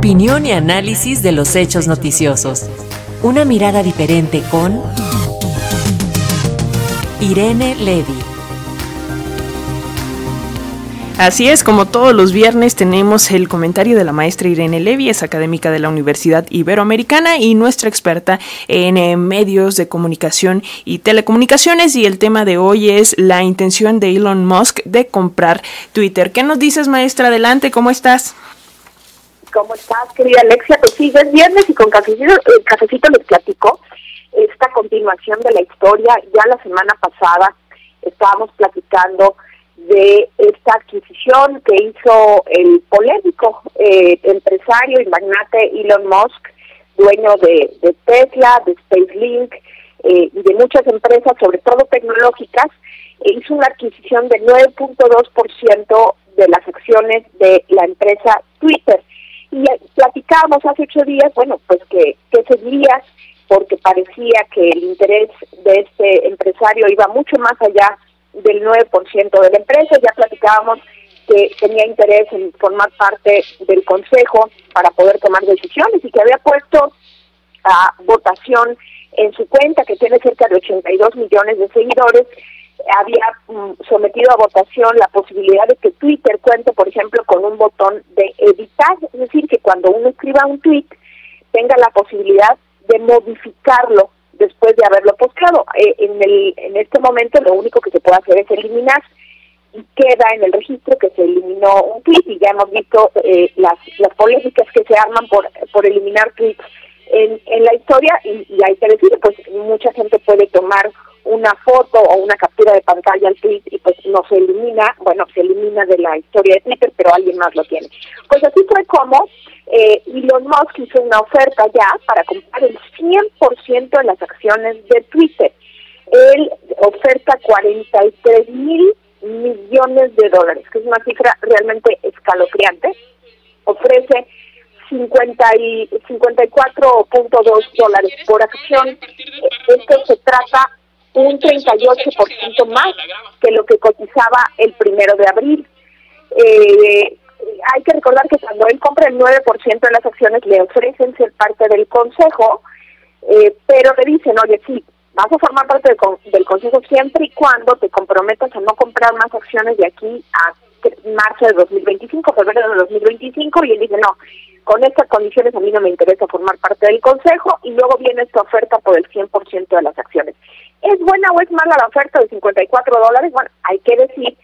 Opinión y análisis de los hechos noticiosos. Una mirada diferente con Irene Levy. Así es, como todos los viernes tenemos el comentario de la maestra Irene Levy, es académica de la Universidad Iberoamericana y nuestra experta en eh, medios de comunicación y telecomunicaciones y el tema de hoy es la intención de Elon Musk de comprar Twitter. ¿Qué nos dices, maestra? Adelante, ¿cómo estás? ¿Cómo estás, querida Alexia? Pues sí, es viernes y con cafecito, el cafecito les platico esta continuación de la historia. Ya la semana pasada estábamos platicando de esta adquisición que hizo el polémico eh, empresario y magnate Elon Musk, dueño de, Tesla, de SpaceLink eh, y de muchas empresas, sobre todo tecnológicas, e hizo una adquisición de 9.2% de las acciones de la empresa Twitter. Y platicábamos hace ocho días, bueno, pues que, que seguía porque parecía que el interés de este empresario iba mucho más allá del 9% de la empresa. Ya platicábamos que tenía interés en formar parte del consejo para poder tomar decisiones y que había puesto a votación en su cuenta, que tiene cerca de 82 millones de seguidores, había mm, sometido a votación la posibilidad de que Twitter cuente, por ejemplo, con un botón de editar, es decir, que cuando uno escriba un tweet tenga la posibilidad de modificarlo después de haberlo posteado. Eh, en, el, en este momento lo único que se puede hacer es eliminar. Y queda en el registro que se eliminó un tweet y ya hemos visto eh, las, las polémicas que se arman por, por eliminar tweets en, en la historia. Y, y hay que pues mucha gente puede tomar una foto o una captura de pantalla al tweet y pues no se elimina, bueno, se elimina de la historia de Twitter, pero alguien más lo tiene. Pues así fue como eh, Elon Musk hizo una oferta ya para comprar el 100% de las acciones de Twitter. Él oferta 43 mil millones de dólares, que es una cifra realmente escalofriante. Ofrece 50 y 54.2 dólares por acción. Esto se trata un 38% más que lo que cotizaba el primero de abril. Eh, hay que recordar que cuando él compra el 9% de las acciones le ofrecen ser parte del consejo, eh, pero le dicen, oye, sí, vas a formar parte del, consejo siempre y cuando te comprometas a no comprar más acciones de aquí a marzo de 2025, febrero de 2025, y él dice, no, con estas condiciones a mí no me interesa formar parte del consejo, y luego viene esta oferta por el 100% de las acciones. ¿Es buena o es mala la oferta de 54 dólares? Bueno, hay que decir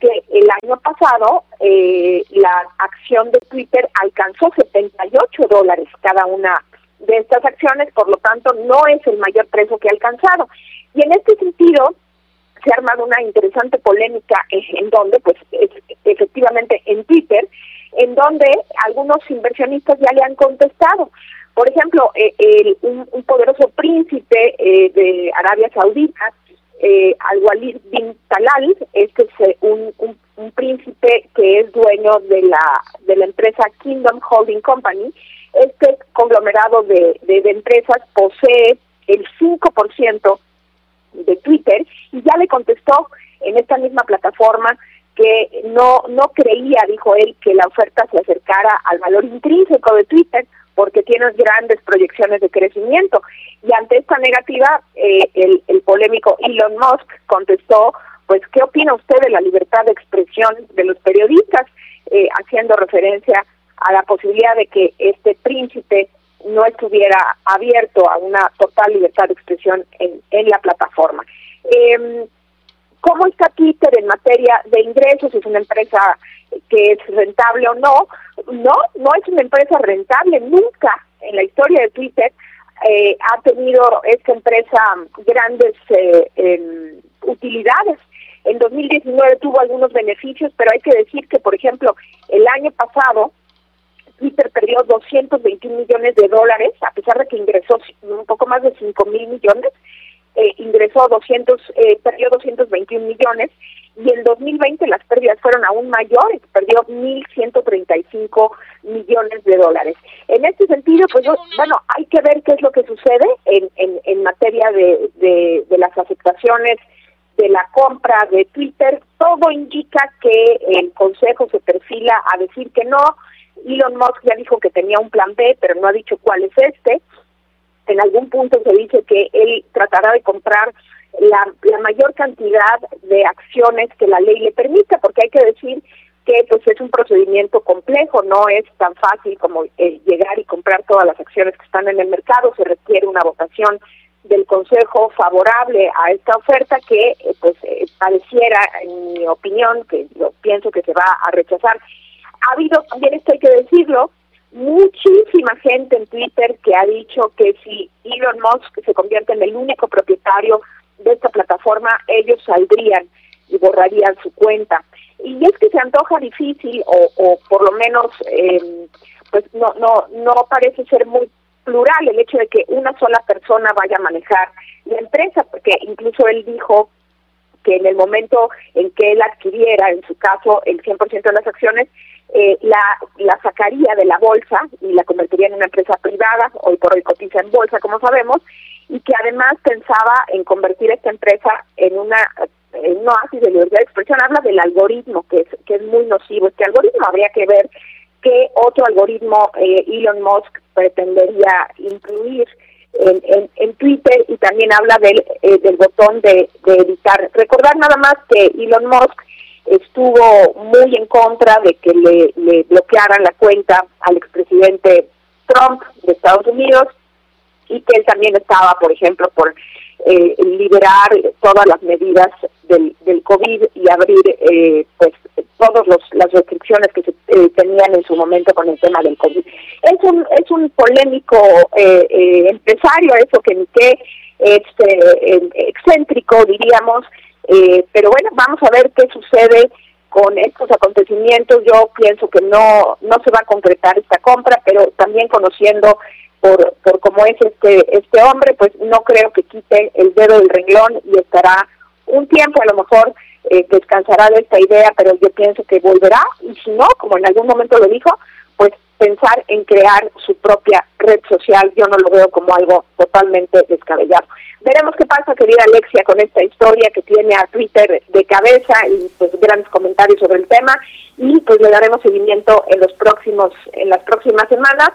que el año pasado eh, la acción de Twitter alcanzó 78 dólares cada una de estas acciones, por lo tanto no es el mayor precio que ha alcanzado. Y en este sentido se ha armado una interesante polémica en donde, pues efectivamente en Twitter, en donde algunos inversionistas ya le han contestado. Por ejemplo, eh, un, poderoso príncipe eh, de Arabia Saudita eh, Al-Walid bin Talal, este es eh, un, un, príncipe que es dueño de la, de la empresa Kingdom Holding Company. Este conglomerado de, de, empresas posee el 5% de Twitter y ya le contestó en esta misma plataforma que no no creía, dijo él, que la oferta se acercara al valor intrínseco de Twitter porque tiene grandes proyecciones de crecimiento. Y ante esta negativa, eh, el, el polémico Elon Musk contestó, pues, ¿qué opina usted de la libertad de expresión de los periodistas? Eh, haciendo referencia a la posibilidad de que este príncipe no estuviera abierto a una total libertad de expresión en, en la plataforma. Eh, ¿Cómo está Twitter en materia de ingresos? ¿Es una empresa que es rentable o no? No, no es una empresa rentable. Nunca en la historia de Twitter eh, ha tenido esta empresa grandes eh, em, utilidades. En 2019 tuvo algunos beneficios, pero hay que decir que, por ejemplo, el año pasado Twitter perdió 221 millones de dólares, a pesar de que ingresó un poco más de 5 mil millones eh, ingresó 200, eh, perdió 221 millones y en 2020 las pérdidas fueron aún mayores, perdió 1.135 millones de dólares. En este sentido, pues bueno, hay que ver qué es lo que sucede en, en, en materia de, de, de las aceptaciones de la compra de Twitter. Todo indica que el Consejo se perfila a decir que no, Elon Musk ya dijo que tenía un plan B, pero no ha dicho cuál es este. En algún punto se dice que él tratará de comprar la, mayor cantidad de acciones que la ley le permita, porque hay que decir que pues es un procedimiento complejo, no es tan fácil como eh, llegar y comprar todas las acciones que están en el mercado, se requiere una votación del Consejo favorable a esta oferta que eh, pues eh, pareciera, en mi opinión, que yo pienso que se va a rechazar. Ha habido también, esto hay que decirlo, muchísima gente en Twitter que ha dicho que si Elon Musk se convierte en el único propietario de esta plataforma, ellos saldrían y borrarían su cuenta. Y es que se antoja difícil o, por lo menos eh, pues no, no, no parece ser muy plural el hecho de que una sola persona vaya a manejar la empresa, porque incluso él dijo que en el momento en que él adquiriera, en su caso, el 100% de las acciones, eh, la, la sacaría de la bolsa y la convertiría en una empresa privada, hoy por hoy cotiza en bolsa, como sabemos, y que además pensaba en convertir esta empresa en una en un oasis de libertad de expresión. Habla del algoritmo, que es, que es muy nocivo. Este algoritmo habría que ver qué otro algoritmo eh, Elon Musk pretendería incluir en, en, Twitter y también habla del, eh, del botón de, de editar. Recordar nada más que Elon Musk estuvo muy en contra de que le, le bloquearan la cuenta al expresidente Trump de Estados Unidos y que él también estaba, por ejemplo, por eh, liberar todas las medidas del, del COVID y abrir eh, pues todas las restricciones que se eh, tenían en su momento con el tema del COVID. Es un, es un polémico eh, eh, empresario, eso que ni qué, este, excéntrico diríamos, pero bueno, vamos a ver qué sucede con estos acontecimientos. Yo pienso que no, no se va a concretar esta compra, pero también conociendo por, por cómo es este, este hombre, pues no creo que quite el dedo del renglón y estará un tiempo a lo mejor eh, descansará de esta idea, pero yo pienso que volverá y si no, como en algún momento lo dijo, pues pensar en crear su propia red social, yo no lo veo como algo totalmente descabellado. Veremos qué pasa, querida Alexia, con esta historia que tiene a Twitter de cabeza y pues grandes comentarios sobre el tema y pues le daremos seguimiento en los próximos en las próximas semanas